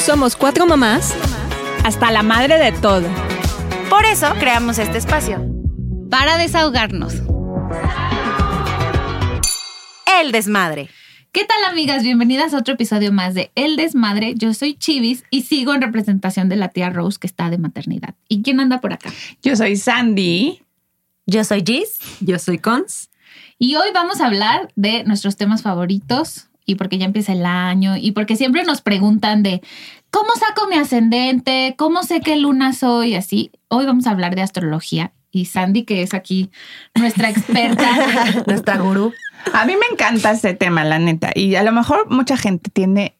Somos cuatro mamás hasta la madre de todo. Por eso creamos este espacio. Para desahogarnos. El desmadre. ¿Qué tal amigas? Bienvenidas a otro episodio más de El Desmadre. Yo soy Chivis y sigo en representación de la tía Rose que está de maternidad. ¿Y quién anda por acá? Yo soy Sandy. Yo soy Gis. Yo soy Cons. Y hoy vamos a hablar de nuestros temas favoritos y porque ya empieza el año y porque siempre nos preguntan de cómo saco mi ascendente, cómo sé qué luna soy, así. Hoy vamos a hablar de astrología y Sandy, que es aquí nuestra experta. Nuestra gurú. A mí me encanta este tema, la neta. Y a lo mejor mucha gente tiene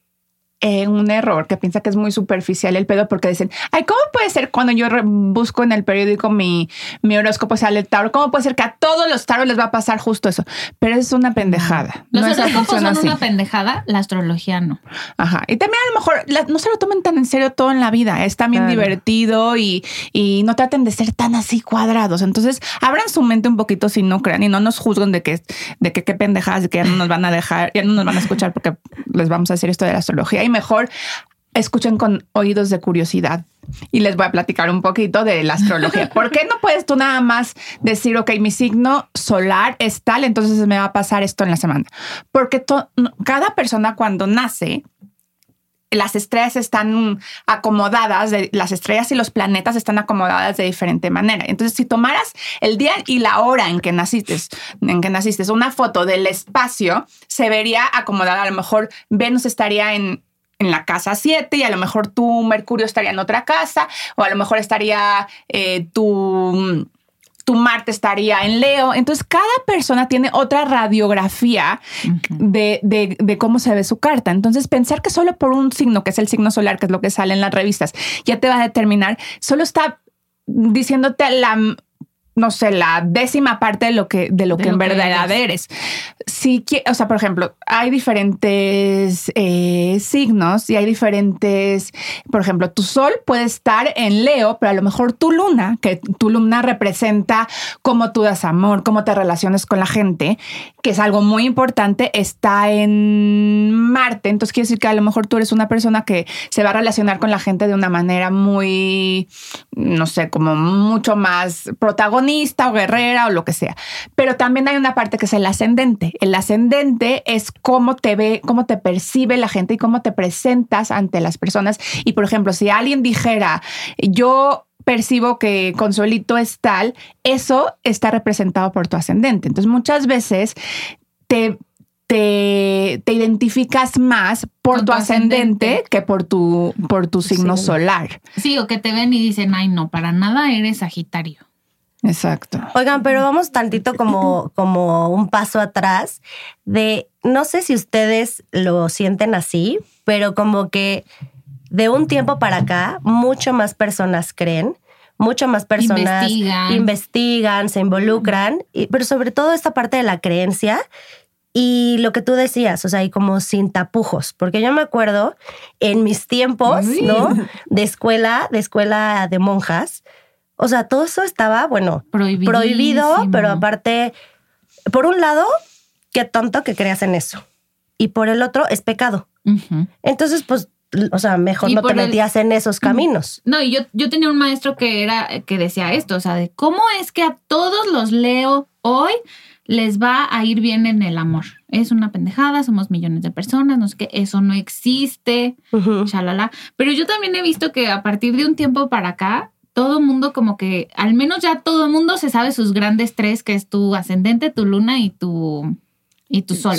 eh, un error que piensa que es muy superficial el pedo porque dicen, ay, ¿cómo puede ser cuando yo busco en el periódico mi, mi horóscopo sale el Tauro? ¿Cómo puede ser que a todos los Tauros les va a pasar justo eso? Pero es una pendejada. Los no es horóscopos son así. una pendejada, la astrología no. Ajá. Y también a lo mejor la- no se lo tomen tan en serio todo en la vida. Es también Claro. divertido y, y no traten de ser tan así cuadrados. Entonces, abran su mente un poquito si no crean y no nos juzguen de que, de que qué pendejadas, de que ya no nos van a dejar, ya no nos van a escuchar porque les vamos a decir esto de la astrología. Y mejor escuchen con oídos de curiosidad. Y les voy a platicar un poquito de la astrología. ¿Por qué no puedes tú nada más decir, ok, mi signo solar es tal, entonces me va a pasar esto en la semana? Porque cada persona cuando nace, las estrellas están acomodadas, de, las estrellas y los planetas están acomodadas de diferente manera. Entonces, si tomaras el día y la hora en que naciste, en que naciste, una foto del espacio, se vería acomodada. A lo mejor Venus estaría en, en la casa 7 y a lo mejor tu Mercurio estaría en otra casa, o a lo mejor estaría eh, tu tu Marte estaría en Leo. Entonces, cada persona tiene otra radiografía de, de- de cómo se ve su carta. Entonces, pensar que solo por un signo, que es el signo solar, que es lo que sale en las revistas, ya te va a determinar, solo está diciéndote la no sé, la décima parte de lo que, de lo De que lo en que verdad eres. eres. Si, o sea, por ejemplo, hay diferentes eh, signos y hay diferentes, por ejemplo, tu sol puede estar en Leo, pero a lo mejor tu luna, que tu luna representa cómo tú das amor, cómo te relacionas con la gente, que es algo muy importante, está en Marte. Entonces quiere decir que a lo mejor tú eres una persona que se va a relacionar con la gente de una manera muy, no sé, como mucho más protagonista o guerrera o lo que sea. Pero también hay una parte que es el ascendente. El ascendente es cómo te ve, cómo te percibe la gente y cómo te presentas ante las personas. Y por ejemplo, si alguien dijera, yo percibo que Consuelito es tal, eso está representado por tu ascendente. Entonces muchas veces te, te, te identificas más por tu tu ascendente, ascendente. que por tu, por tu signo Sí. solar. Sí, o que te ven y dicen, ay, no, para nada eres Sagitario. Exacto. Oigan, pero vamos tantito como, como un paso atrás de, no sé si ustedes lo sienten así, pero como que de un tiempo para acá, mucho más personas creen, mucho más personas Investigan. investigan, se involucran, y- pero sobre todo esta parte de la creencia y lo que tú decías, o sea, y como sin tapujos, porque yo me acuerdo en mis tiempos. ¿no? De escuela, de escuela de monjas, o sea, todo eso estaba, bueno, Prohibido. pero aparte, por un lado, qué tonto que creas en eso. Y por el otro, es pecado. Entonces, pues, o sea, mejor Y no te el- metías en esos caminos. No, y yo, yo tenía un maestro que era, que decía esto, o sea, de cómo es que a todos los leo hoy les va a ir bien en el amor. Es una pendejada, somos millones de personas, no sé qué, eso no existe, shalala. Pero yo también he visto que a partir de un tiempo para acá, todo mundo como que, al menos ya todo mundo se sabe sus grandes tres, que es tu ascendente, tu luna y tu, y tu sol.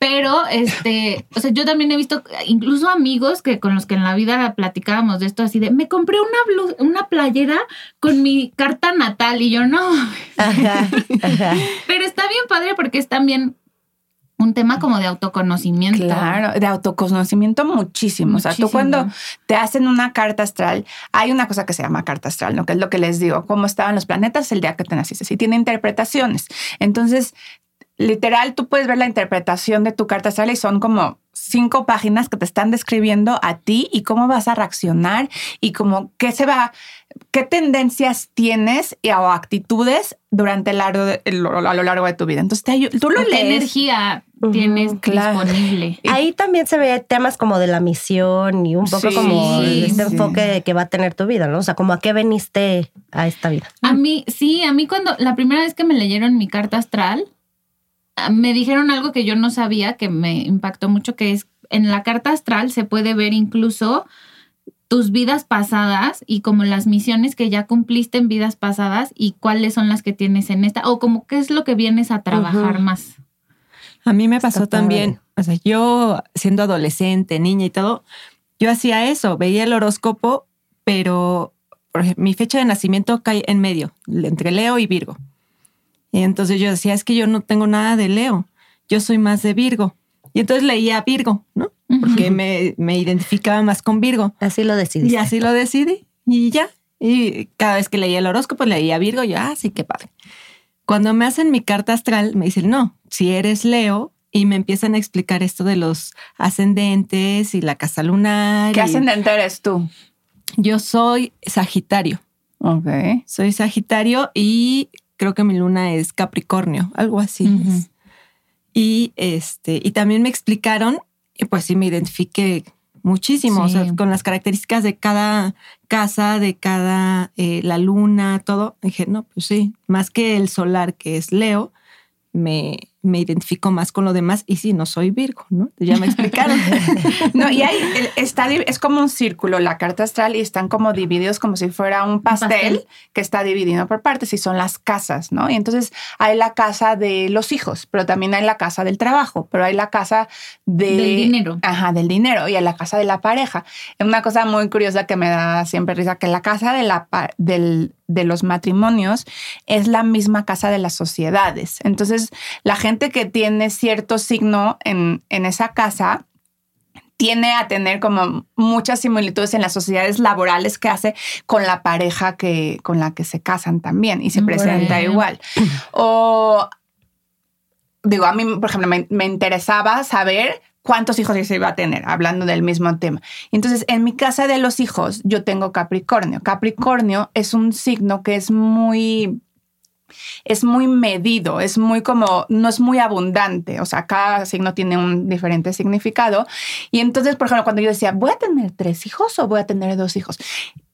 Pero, este, o sea, yo también he visto incluso amigos que con los que en la vida platicábamos de esto, así de, me compré una una playera con mi carta natal y yo no. Ajá, ajá. Pero está bien padre porque es también un tema como de autoconocimiento. Claro, de autoconocimiento muchísimo. O sea, tú cuando te hacen una carta astral, hay una cosa que se llama carta astral, ¿no? Que es lo que les digo, cómo estaban los planetas el día que te naciste. Y tiene interpretaciones. Entonces, literal, tú puedes ver la interpretación de tu carta astral y son como cinco páginas que te están describiendo a ti y cómo vas a reaccionar y como qué se va, qué tendencias tienes y, o actitudes durante el largo de- el- a lo largo de tu vida. Entonces, te tú lo ¿Qué lees. energía tienes claro. disponible? Ahí también se ve temas como de la misión y un poco Sí, como este sí. enfoque que va a tener tu vida, ¿no? O sea, como a qué veniste a esta vida. A mí, sí, a mí cuando la primera vez que me leyeron mi carta astral, me dijeron algo que yo no sabía, que me impactó mucho, que es en la carta astral se puede ver incluso tus vidas pasadas y como las misiones que ya cumpliste en vidas pasadas y cuáles son las que tienes en esta, o como qué es lo que vienes a trabajar más. A mí me pasó Está también, o sea, yo siendo adolescente, niña y todo, yo hacía eso, veía el horóscopo, pero por ejemplo, mi fecha de nacimiento cae en medio, entre Leo y Virgo. Y entonces yo decía, es que yo no tengo nada de Leo, yo soy más de Virgo. Y entonces leía Virgo, ¿no? Porque me, me identificaba más con Virgo. Así lo decidiste. Y así lo decidí y ya. Y cada vez que leía el horóscopo, leía Virgo, yo, ah, sí, qué padre. Cuando me hacen mi carta astral, me dicen, no, si eres Leo, y me empiezan a explicar esto de los ascendentes y la casa lunar. ¿Qué y- ascendente eres tú? Yo soy Sagitario. Ok. Soy Sagitario y creo que mi luna es Capricornio, algo así. Es. Y este, y también me explicaron, y pues sí me identifiqué muchísimo, o sea, con las características de cada casa, de cada eh, la luna, todo. Dije, no, pues sí, más que el solar que es Leo, me, me identifico más con lo demás. Y sí, no soy Virgo, ¿no? Ya me explicaron. No, y el- está, es como un círculo la carta astral y están como divididos como si fuera un pastel, pastel. que está dividido por partes y son las casas, ¿no? Y entonces hay la casa de los hijos, pero también hay la casa del trabajo, pero hay la casa de, Del dinero. Ajá, del dinero y hay la casa de la pareja. Es una cosa muy curiosa que me da siempre risa, que la casa de, la, del, de los matrimonios es la misma casa de las sociedades. Entonces, la gente que tiene cierto signo en, en esa casa tiene a tener como muchas similitudes en las sociedades laborales que hace con la pareja que, con la que se casan también y se presenta igual. O digo, a mí, por ejemplo, me, me interesaba saber cuántos hijos se iba a tener, hablando del mismo tema. Entonces, en mi casa de los hijos, yo tengo Capricornio. Capricornio es un signo que es muy es muy medido, es muy como, no es muy abundante, o sea, cada signo tiene un diferente significado. Y entonces, por ejemplo, cuando yo decía, voy a tener tres hijos o voy a tener dos hijos,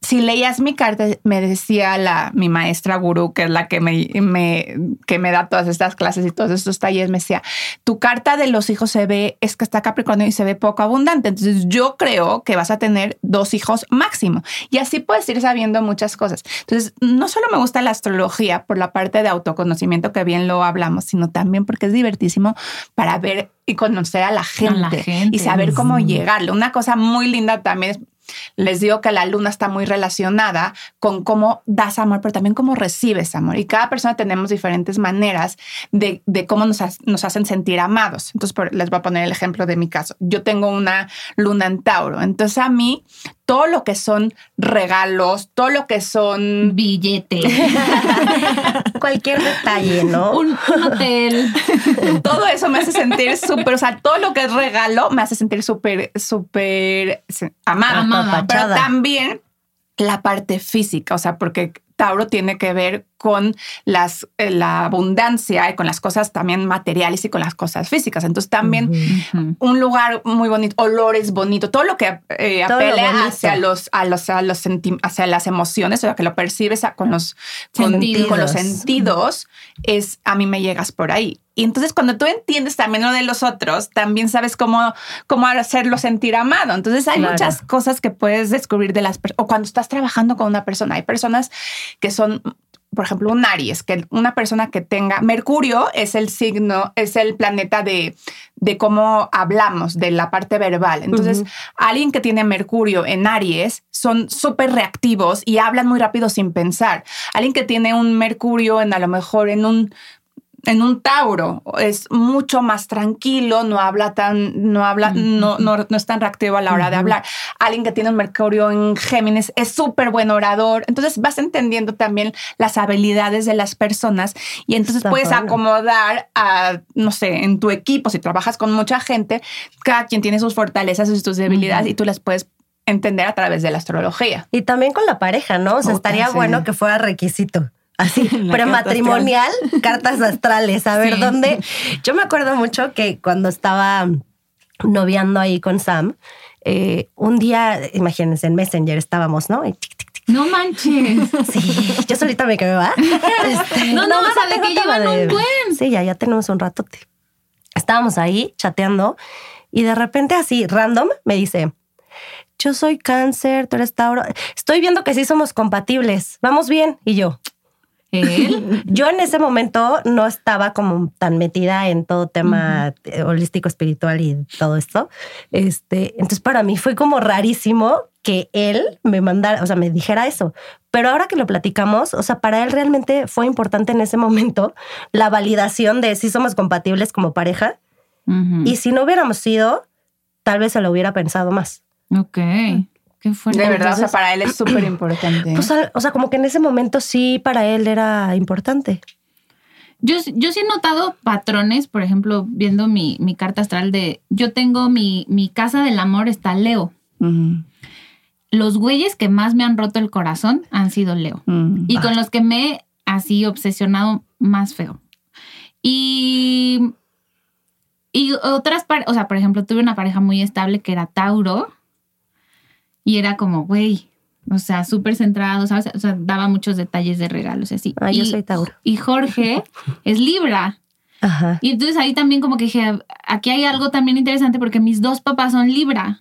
si leías mi carta, me decía la, mi maestra gurú, que es la que me, me- que me da todas estas clases y todos estos talleres, me decía, tu carta de los hijos se ve, es que está Capricornio y se ve poco abundante. Entonces yo creo que vas a tener dos hijos máximo. Y así puedes ir sabiendo muchas cosas. Entonces, no solo me gusta la astrología por la parte de autoconocimiento, que bien lo hablamos, sino también porque es divertísimo para ver y conocer a la gente, la gente. y saber cómo Sí. llegarle. Una cosa muy linda también es les digo que la luna está muy relacionada con cómo das amor, pero también cómo recibes amor. Y cada persona tenemos diferentes maneras de, cómo nos, ha- nos hacen sentir amados. Entonces, les voy a poner el ejemplo de mi caso. Yo tengo una luna en Tauro. Entonces, a mí, todo lo que son regalos, todo lo que son Billete, Cualquier detalle, ¿no? un, un hotel. todo eso me hace sentir súper, o sea, todo lo que es regalo me hace sentir súper, súper amada. Amada. Pero también la parte física, o sea, porque Tauro tiene que ver con las, eh, la abundancia y con las cosas también materiales y con las cosas físicas. Entonces también un lugar muy bonito, olores bonitos, todo lo que eh, lo hacia los, a los, a los hacia las emociones, o sea, que lo percibes a- con los con, Sentidos. con los sentidos, es a mí me llegas por ahí. Y entonces cuando tú entiendes también lo de los otros, también sabes cómo, cómo hacerlo sentir amado. Entonces hay Claro. muchas cosas que puedes descubrir de las personas, o cuando estás trabajando con una persona, hay personas que son por ejemplo, un Aries, que una persona que tenga Mercurio es el signo, es el planeta de, de cómo hablamos, de la parte verbal. Entonces, alguien que tiene Mercurio en Aries son súper reactivos y hablan muy rápido sin pensar. Alguien que tiene un Mercurio en a lo mejor en un en un Tauro es mucho más tranquilo, no habla tan, no habla, no, no, no es tan reactivo a la hora de hablar. alguien que tiene un Mercurio en Géminis es súper buen orador. Entonces vas entendiendo también las habilidades de las personas y entonces Está puedes padre. acomodar a, no sé, en tu equipo, si trabajas con mucha gente, cada quien tiene sus fortalezas y sus debilidades y tú las puedes entender a través de la astrología. Y también con la pareja, ¿no? O sea, Puta, estaría sí. bueno que fuera requisito. Así, La prematrimonial, cartas astrales. A ver, Sí. ¿dónde? Yo me acuerdo mucho que cuando estaba noviando ahí con Sam, eh, un día, imagínense, en Messenger estábamos, ¿no? Y tic, tic, tic. No manches. Sí, yo solita me quedé, ¿va? Este, No, no, o sea, de tengo que llevan un buen. Sí, ya, ya tenemos un ratote. Estábamos ahí chateando y de repente así, random, me dice, yo soy cáncer, tú eres Tauro. Estoy viendo que sí somos compatibles. Vamos bien. Y yo, Él. yo en ese momento no estaba como tan metida en todo tema eh, holístico, espiritual y todo esto. Este, entonces para mí fue como rarísimo que él me mandara, o sea, me dijera eso. Pero ahora que lo platicamos, o sea, para él realmente fue importante en ese momento la validación de si somos compatibles como pareja. Y si no hubiéramos sido, tal vez se lo hubiera pensado más. Ok. Qué fuerte. De verdad, o sea, para él es súper importante. Pues, o sea, como que en ese momento sí para él era importante. Yo, yo sí he notado patrones, por ejemplo, viendo mi, mi carta astral de, yo tengo mi, mi casa del amor, está Leo. Los güeyes que más me han roto el corazón han sido Leo. ujú. Y con los que me he así obsesionado más feo. Y, y otras o sea, por ejemplo, tuve una pareja muy estable que era Tauro y era como, güey, o sea, súper centrado, ¿sabes? O sea, daba muchos detalles de regalos así. Ah, yo soy Tauro. Y Jorge es Libra. Ajá. Y entonces ahí también como que dije, aquí hay algo también interesante porque mis dos papás son Libra.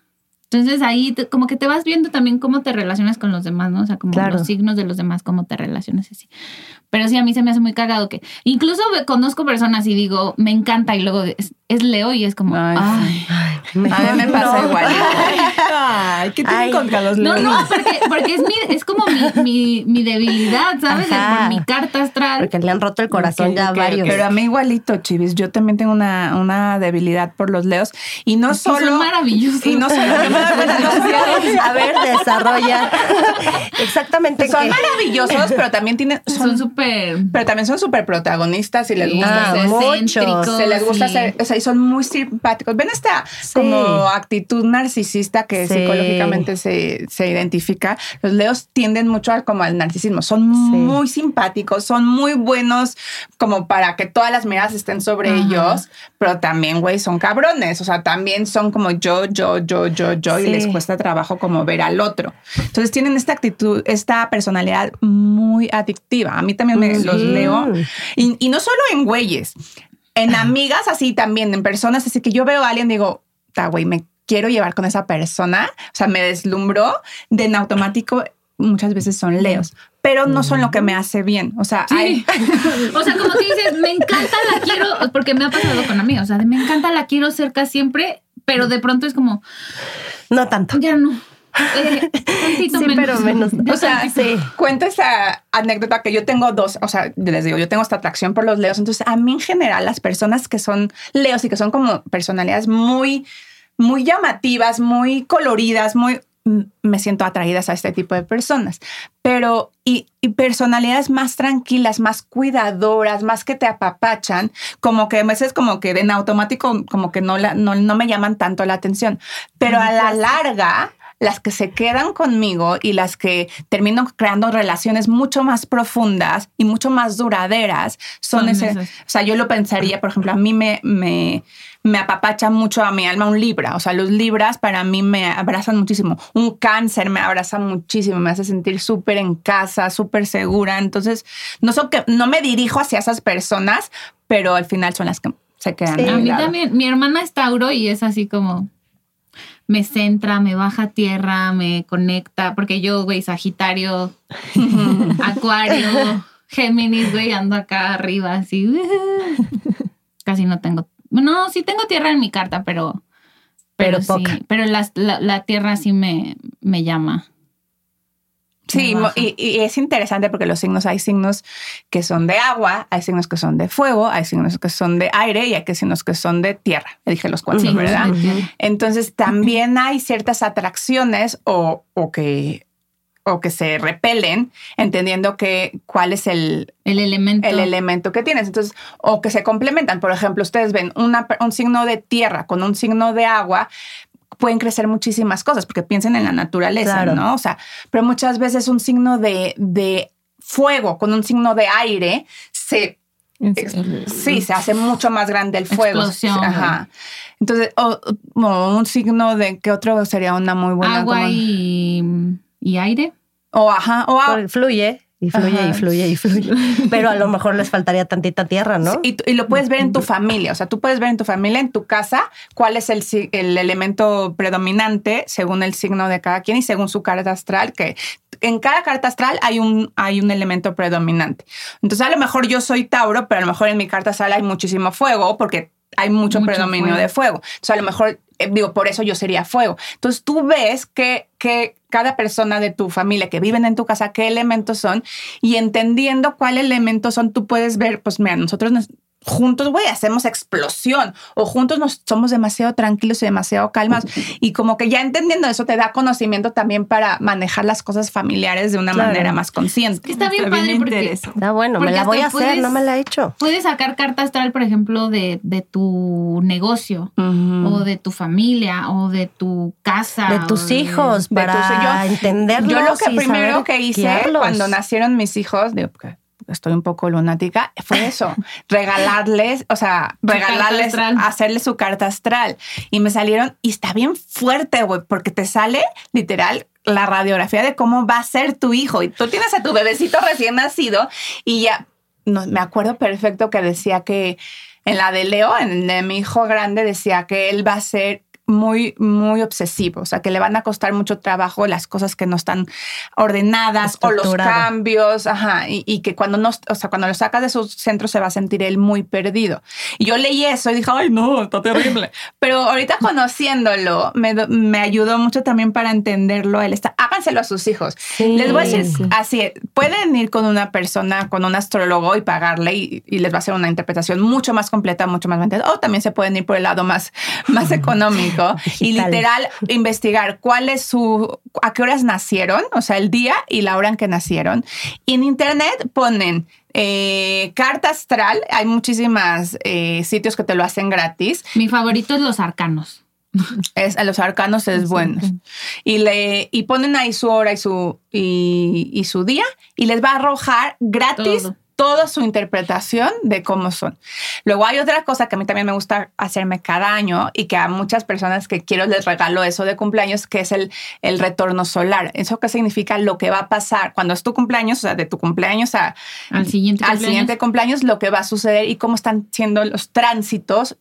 Entonces ahí te- como que te vas viendo también cómo te relacionas con los demás, ¿no? O sea, como Claro. los signos de los demás, cómo te relacionas así. Pero sí, a mí se me hace muy cagado que incluso conozco personas y digo, me encanta y luego es, es Leo y es como, Ay, ay. Ay, A mí me pasa no. igual. Ay, ¿qué tienen contra los No, leones? no, porque, porque es, mi, es como mi, mi, mi debilidad, ¿sabes? Por mi carta astral. Porque le han roto el corazón Ok, ya varios. Pero a mí igualito, Chivis. Yo también tengo una, una debilidad por los leos. Y no Es que son solo... maravillosos. Y no solo... A ver, desarrolla. Exactamente. son maravillosos, pero también tienen... Son súper... pero también son súper protagonistas y les gusta Ah, ser se les gusta hacer, o sea, y son muy simpáticos. Ven esta Sí. Como actitud narcisista que Sí. psicológicamente se, se identifica. Los leos tienden mucho al, como al narcisismo. Son muy simpáticos, son muy buenos como para que todas las miradas estén sobre Ajá. ellos, pero también, güey, son cabrones. O sea, también son como yo, yo, yo, yo, yo, y les cuesta trabajo como ver al otro. Entonces tienen esta actitud, esta personalidad muy adictiva. A mí también me los Ujú. leo. Y, y no solo en güeyes, en amigas así también, en personas. Así que yo veo a alguien, digo, güey, me quiero llevar con esa persona. O sea, me deslumbró de en automático. Muchas veces son leos, pero no son lo que me hace bien. O sea, hay- O sea, como que dices, me encanta, la quiero, porque me ha pasado con amigos, o sea, de me encanta, la quiero cerca siempre, pero de pronto es como, No tanto. ya no. Eh, Sí, menos. pero menos. O sea, sí. cuento esa anécdota que yo tengo dos, o sea, les digo, yo tengo esta atracción por los leos. Entonces, a mí en general, las personas que son leos y que son como personalidades muy, muy llamativas, muy coloridas, muy me siento atraídas a este tipo de personas, pero y, y personalidades más tranquilas, más cuidadoras, más que te apapachan, como que a veces como que en automático como que no, la, no, no me llaman tanto la atención, pero a la larga las que se quedan conmigo y las que termino creando relaciones mucho más profundas y mucho más duraderas son, Son ese. esas. O sea, yo lo pensaría, por ejemplo, a mí me, me, me apapacha mucho a mi alma un libra. O sea, los libras para mí me abrazan muchísimo. Un cáncer me abraza muchísimo, me hace sentir súper en casa, súper segura. Entonces, no, so que, no me dirijo hacia esas personas, pero al final son las que se quedan. Sí. a mí lado. también, mi hermana es Tauro y es así como me centra, me baja a tierra, me conecta, porque yo, güey, Sagitario, Acuario, Géminis, güey, ando acá arriba así. Casi no tengo, no, sí tengo tierra en mi carta, pero Pero sí, poca. pero las- la, la tierra sí me, me llama. Sí, y, y es interesante porque los signos, hay signos que son de agua, hay signos que son de fuego, hay signos que son de aire y hay signos que son de tierra. Dije los cuatro, Sí, ¿verdad? Entonces también hay ciertas atracciones o, o que o que se repelen, entendiendo que cuál es el, El elemento. el elemento que tienes. Entonces, o que se complementan. Por ejemplo, ustedes ven una un signo de tierra con un signo de agua, pueden crecer muchísimas cosas, porque piensen en la naturaleza, Claro. ¿no? O sea, pero muchas veces un signo de, de fuego con un signo de aire se Sí, se hace mucho más grande el fuego. Explosión, Ajá. Entonces, o, o un signo de que otro sería una muy buena. Agua como- y, y aire. O ajá, o agua. Fluye y fluye Ajá. y fluye y fluye. Pero a lo mejor les faltaría tantita tierra, ¿no? Y, y lo puedes ver en tu familia, o sea, tú puedes ver en tu familia, en tu casa, cuál es el, el elemento predominante según el signo de cada quien y según su carta astral, que en cada carta astral hay un, hay un elemento predominante. Entonces, a lo mejor yo soy Tauro, pero a lo mejor en mi carta astral hay muchísimo fuego porque hay mucho, Mucho predominio fuego. de fuego. Entonces, a lo mejor, eh, digo, por eso yo sería fuego. Entonces, tú ves que, que cada persona de tu familia que viven en tu casa, qué elementos son, y entendiendo cuál elemento son, tú puedes ver, pues mira, nosotros nos- juntos, güey, hacemos explosión, o juntos nos somos demasiado tranquilos y demasiado calmas, y como que ya entendiendo eso te da conocimiento también para manejar las cosas familiares de una Claro. manera más consciente. Que está bien padre porque. Está bueno, me Porque la voy a hasta hacer, puedes- no me la he hecho. puedes sacar carta astral, por ejemplo, de, de tu negocio. O de tu familia, o de tu casa. De tus de- hijos, de para tus- yo- entenderlos. Yo lo que y primero que hice guiarlos. cuando nacieron mis hijos, digo, estoy un poco lunática, fue eso, regalarles, o sea, regalarles, hacerles su carta astral. Y me salieron, y está bien fuerte, güey, porque te sale literal la radiografía de cómo va a ser tu hijo. Y tú tienes a tu bebecito recién nacido y ya, no, me acuerdo perfecto que decía que en la de Leo, en de mi hijo grande, decía que él va a ser muy, muy obsesivo, o sea, que le van a costar mucho trabajo las cosas que no están ordenadas o los cambios, ajá, y, y que cuando no, o sea, cuando lo sacas de su centro se va a sentir él muy perdido. Y yo leí eso y dije, ay, no, está terrible. Pero ahorita conociéndolo, me, me ayudó mucho también para entenderlo. Él está, háganselo a sus hijos. Sí. Les voy a decir Sí. así, pueden ir con una persona, con un astrólogo y pagarle y, y les va a hacer una interpretación mucho más completa, mucho más mentira. O también se pueden ir por el lado más, más económico y Digital. literal investigar cuál es su, a qué horas nacieron, o sea, el día y la hora en que nacieron. Y en internet ponen eh, carta astral, hay muchísimas eh, sitios que te lo hacen gratis. Mi favorito es los arcanos. Es, a los arcanos es bueno. Y, le, y ponen ahí su hora y su, y, y su día y les va a arrojar gratis Todo. Toda su interpretación de cómo son. Luego hay otra cosa que a mí también me gusta hacerme cada año y que a muchas personas que quiero les regalo eso de cumpleaños, que es el, el retorno solar. ¿Eso qué significa? Lo que va a pasar cuando es tu cumpleaños, o sea, de tu cumpleaños a, Al siguiente al cumpleaños. siguiente cumpleaños, lo que va a suceder y cómo están siendo los tránsitos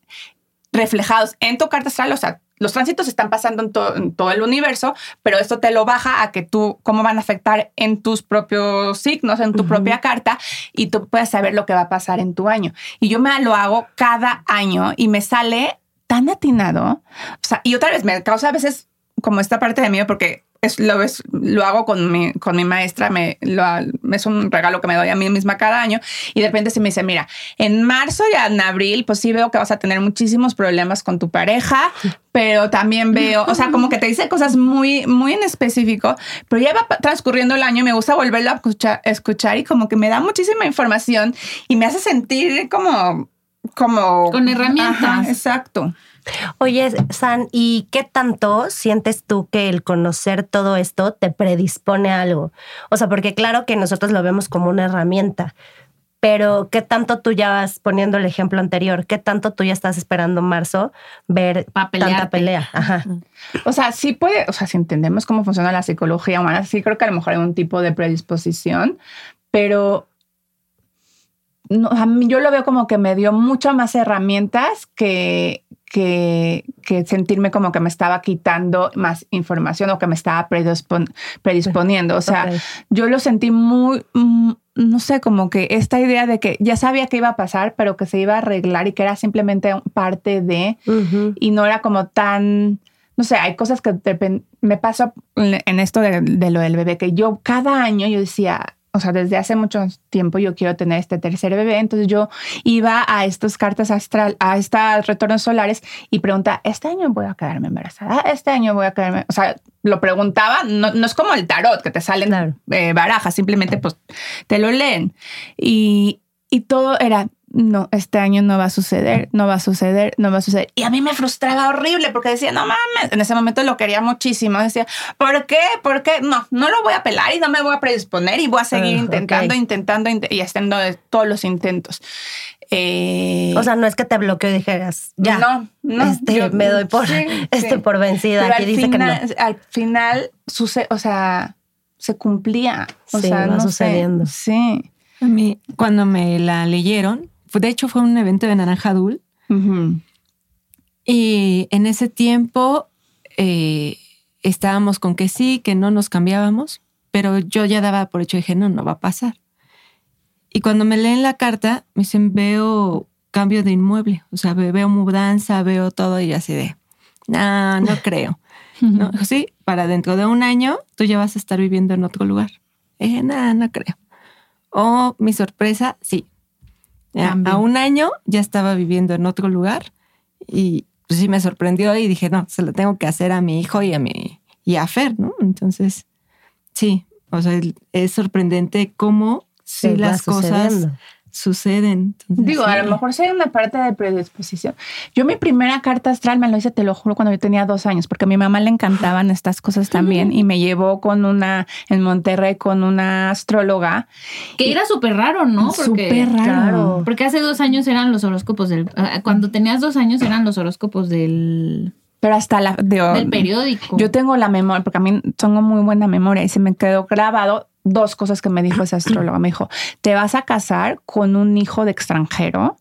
reflejados en tu carta astral. O sea, los tránsitos están pasando en, to- en todo el universo, pero esto te lo baja a que tú, cómo van a afectar en tus propios signos, en tu propia carta, y tú puedes saber lo que va a pasar en tu año. Y yo me lo hago cada año y me sale tan atinado. O sea, y otra vez me causa a veces como esta parte de miedo porque es, lo, es- lo hago con mi, con mi maestra, me, lo, es un regalo que me doy a mí misma cada año y de repente se me dice, mira, en marzo y en abril, pues sí veo que vas a tener muchísimos problemas con tu pareja, pero también veo, o sea, como que te dice cosas muy, muy en específico, pero ya va transcurriendo el año y me gusta volverlo a escuchar, escuchar y como que me da muchísima información y me hace sentir como... Como Con herramientas. Ajá, exacto. Oye, San, ¿y qué tanto sientes tú que el conocer todo esto te predispone a algo? O sea, porque claro que nosotros lo vemos como una herramienta, pero ¿qué tanto tú ya vas poniendo el ejemplo anterior? ¿Qué tanto tú ya estás esperando marzo ver tanta pelea? Ajá. O sea, sí puede, o sea, si entendemos cómo funciona la psicología humana, sí creo que a lo mejor hay un tipo de predisposición, pero no, a mí yo lo veo como que me dio muchas más herramientas que, que, que sentirme como que me estaba quitando más información o que me estaba predispon- predisponiendo. O sea, yo lo sentí muy, mm, no sé, como que esta idea de que ya sabía que iba a pasar, pero que se iba a arreglar y que era simplemente parte de y no era como tan no sé, hay cosas que me pasa en esto de, de lo del bebé, que yo cada año yo decía, o sea, desde hace mucho tiempo yo quiero tener este tercer bebé, entonces yo iba a estas cartas astral, a estos retornos solares y preguntaba, ¿este año voy a quedarme embarazada? ¿Este año voy a quedarme? O sea, lo preguntaba, no, no es como el tarot, que te salen Claro. eh, barajas, simplemente pues te lo leen. Y, y todo era, no, este año no va a suceder, no va a suceder, no va a suceder. Y a mí me frustraba horrible porque decía, no mames, en ese momento lo quería muchísimo. Decía, ¿por qué? ¿Por qué? No, no lo voy a pelar y no me voy a predisponer y voy a seguir intentando, intentando int- y haciendo de- todos los intentos. Eh, O sea, no es que te bloqueó y dijeras, ya, no, no, este, yo- me doy por, sí, este, sí. por vencida. Pero Aquí al dice final, que no. al final sucede, o sea, se cumplía. O Sí, sea, va no sé. sucediendo. Sí. A mí, cuando me la leyeron, de hecho fue un evento de Naranja Dul, y en ese tiempo eh, estábamos con que sí, que no nos cambiábamos, pero yo ya daba por hecho, dije, no, no va a pasar. Y cuando me leen la carta, me dicen, veo cambio de inmueble, o sea, ve- veo mudanza, veo todo y así de, no, no creo. ¿no? Sí, para dentro de un año tú ya vas a estar viviendo en otro lugar. Dije, no, no creo. Oh, mi sorpresa, sí. A un año ya estaba viviendo en otro lugar y pues, sí me sorprendió y dije, no, se lo tengo que hacer a mi hijo y a mi y a Fer, ¿no? Entonces, sí, o sea, es sorprendente cómo sí va las cosas. Suceden. Entonces, Digo, a lo mejor sí hay una parte de predisposición. Yo mi primera carta astral me lo hice, te lo juro, cuando yo tenía dos años, porque a mi mamá le encantaban estas cosas también y me llevó con una, en Monterrey, con una astróloga. Que era súper raro, ¿no? Súper raro. Claro. porque hace dos años eran los horóscopos del... ah, Cuando tenías dos años eran los horóscopos del, Pero hasta la... de- del periódico. Yo tengo la memoria, porque a mí tengo muy buena memoria y se me quedó grabado dos cosas que me dijo esa astróloga. Me dijo, te vas a casar con un hijo de extranjero.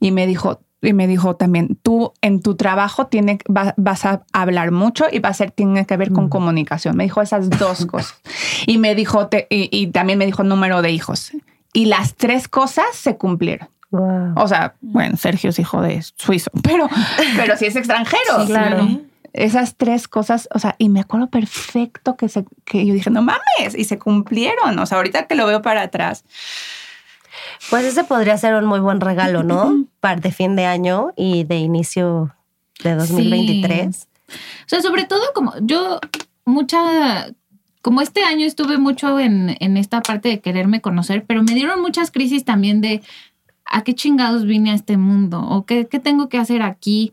Y me dijo, y me dijo también, tú en tu trabajo tiene, va- vas a hablar mucho y va a ser, tiene que ver con comunicación. Me dijo esas dos cosas. Y me dijo, te- y, y también me dijo número de hijos. Y las tres cosas se cumplieron. Wow. O sea, bueno, Sergio es hijo de suizo, pero, pero sí es extranjero. Sí, claro. Esas tres cosas, o sea, y me acuerdo perfecto que, se, que yo dije, no mames, y se cumplieron. O sea, ahorita que lo veo para atrás. Pues ese podría ser un muy buen regalo, ¿no? Para de fin de año y de inicio de 2023. O sea, sobre todo como yo, mucha, como este año estuve mucho en, en esta parte de quererme conocer, pero me dieron muchas crisis también de a qué chingados vine a este mundo o qué, qué tengo que hacer aquí.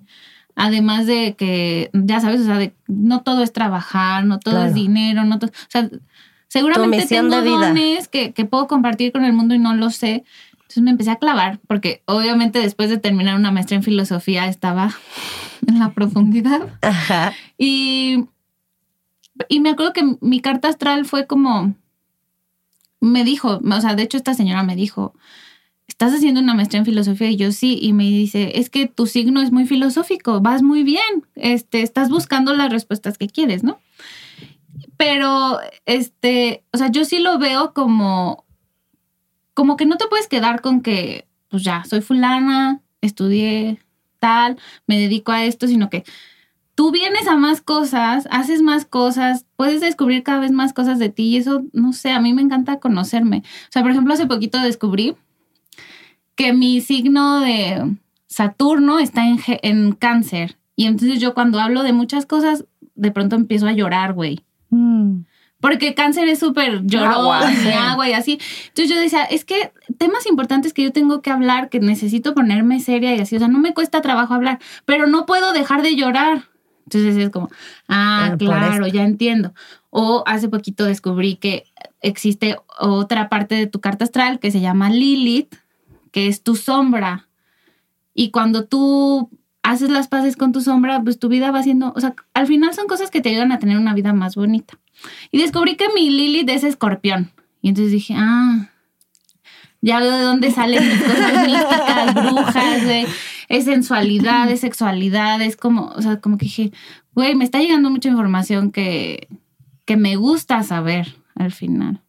Además de que, ya sabes, o sea, de, no todo es trabajar, no todo Claro. es dinero, no todo, o sea, seguramente tengo dones que, que puedo compartir con el mundo y no lo sé. Entonces me empecé a clavar, porque obviamente después de terminar una maestría en filosofía estaba en la profundidad. Ajá. Y, y me acuerdo que mi carta astral fue como, me dijo, o sea, de hecho esta señora me dijo, ¿estás haciendo una maestría en filosofía? Y yo sí, y me dice, es que tu signo es muy filosófico, vas muy bien, este, estás buscando las respuestas que quieres, ¿no? Pero, este, o sea, yo sí lo veo como, como que no te puedes quedar con que, pues ya, soy fulana, estudié tal, me dedico a esto, sino que tú vienes a más cosas, haces más cosas, puedes descubrir cada vez más cosas de ti y eso, no sé, a mí me encanta conocerme. O sea, por ejemplo, hace poquito descubrí que mi signo de Saturno está en, en cáncer y entonces yo cuando hablo de muchas cosas, de pronto empiezo a llorar, güey. Porque cáncer es súper llorón, Agua, y sí. agua y así. Entonces yo decía, es que temas importantes que yo tengo que hablar, que necesito ponerme seria y así. O sea, no me cuesta trabajo hablar, pero no puedo dejar de llorar. Entonces es como, ah, por claro, ya entiendo. O hace poquito descubrí que existe otra parte de tu carta astral que se llama Lilith, que es tu sombra. Y cuando tú haces las paces con tu sombra, pues tu vida va siendo, o sea, al final son cosas que te ayudan a tener una vida más bonita. Y descubrí que mi Lilith es escorpión. Y entonces dije, ah, ya veo de dónde salen mis cosas místicas, brujas, güey. Es sensualidad, es sexualidad, es como, o sea, como que dije, güey, me está llegando mucha información que, que me gusta saber al final.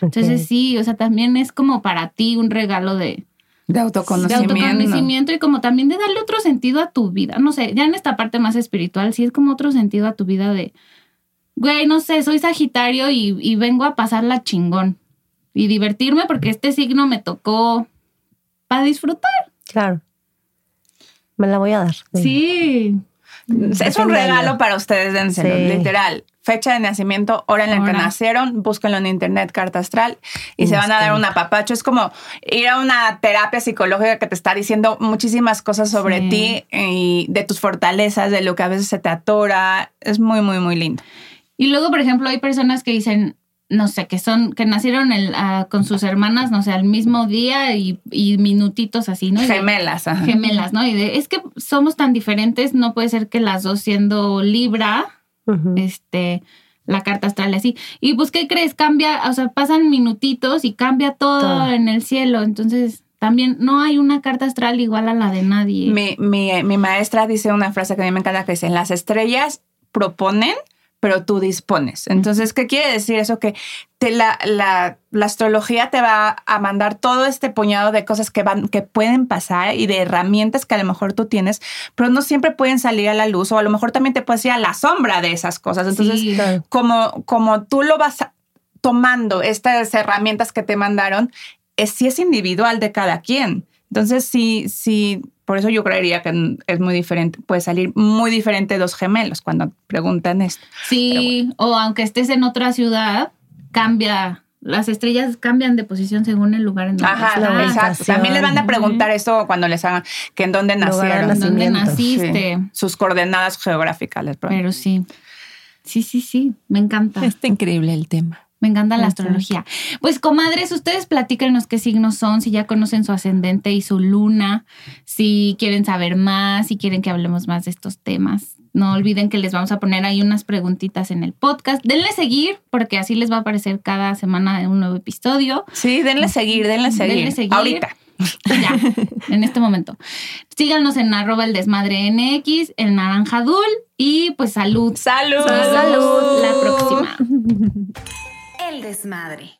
Entonces sí, o sea, también es como para ti un regalo de, De de autoconocimiento. y como también de darle otro sentido a tu vida. No sé, ya en esta parte más espiritual, sí es como otro sentido a tu vida de, güey, no sé, soy Sagitario y, y vengo a pasarla chingón y divertirme porque este signo me tocó para disfrutar. Claro. Me la voy a dar. Sí. Es un regalo para ustedes, dénselo, Sí. literal. Fecha de nacimiento, hora en la que nacieron, búsquenlo en internet, carta astral, y se van a dar un apapacho. Es como ir a una terapia psicológica que te está diciendo muchísimas cosas sobre Sí. ti y de tus fortalezas, de lo que a veces se te atora. Es muy, muy, muy lindo. Y luego, por ejemplo, hay personas que dicen, no sé, que son, que nacieron el- ah, con sus hermanas, no sé, al mismo día y, y minutitos así, ¿no? Y de- Gemelas. ajá. gemelas, ¿no? Y de, es que somos tan diferentes, no puede ser que las dos siendo Libra, Este, la carta astral así. Y pues, ¿qué crees? Cambia, o sea, pasan minutitos y cambia todo, Todo. en el cielo. Entonces, también no hay una carta astral igual a la de nadie. Mi, mi, mi maestra dice una frase que a mí me encanta que dice, las estrellas proponen, pero tú dispones. Entonces, ¿qué quiere decir eso? Que te la, la, la astrología te va a mandar todo este puñado de cosas que, van, que pueden pasar y de herramientas que a lo mejor tú tienes, pero no siempre pueden salir a la luz o a lo mejor también te puedes ir a la sombra de esas cosas. Entonces, Sí. Claro. como, como tú lo vas tomando, estas herramientas que te mandaron, es, sí es individual de cada quien. Entonces, sí, sí, por eso yo creería que es muy diferente, puede salir muy diferente dos gemelos cuando preguntan esto. Sí, o aunque estés en otra ciudad, cambia. Las estrellas cambian de posición según el lugar en donde Ajá, la exacto. También les van a preguntar eso cuando les hagan que en dónde nacieron. ¿Dónde nacimiento. naciste? Sí, sus coordenadas geográficas. les preguntan. Pero sí. Sí, sí, sí. Me encanta. Está increíble el tema. Me encanta la astrología. Pues, comadres, ustedes platíquenos qué signos son, si ya conocen su ascendente y su luna, si quieren saber más, si quieren que hablemos más de estos temas. No olviden que les vamos a poner ahí unas preguntitas en el podcast. Denle seguir, porque así les va a aparecer cada semana un nuevo episodio. Sí, denle seguir, denle seguir. Denle seguir. Ahorita. Ya, en este momento. Síganos en arroba el desmadre NX, el naranjadul y pues salud. Salud. Vemos Salud. La próxima. El desmadre.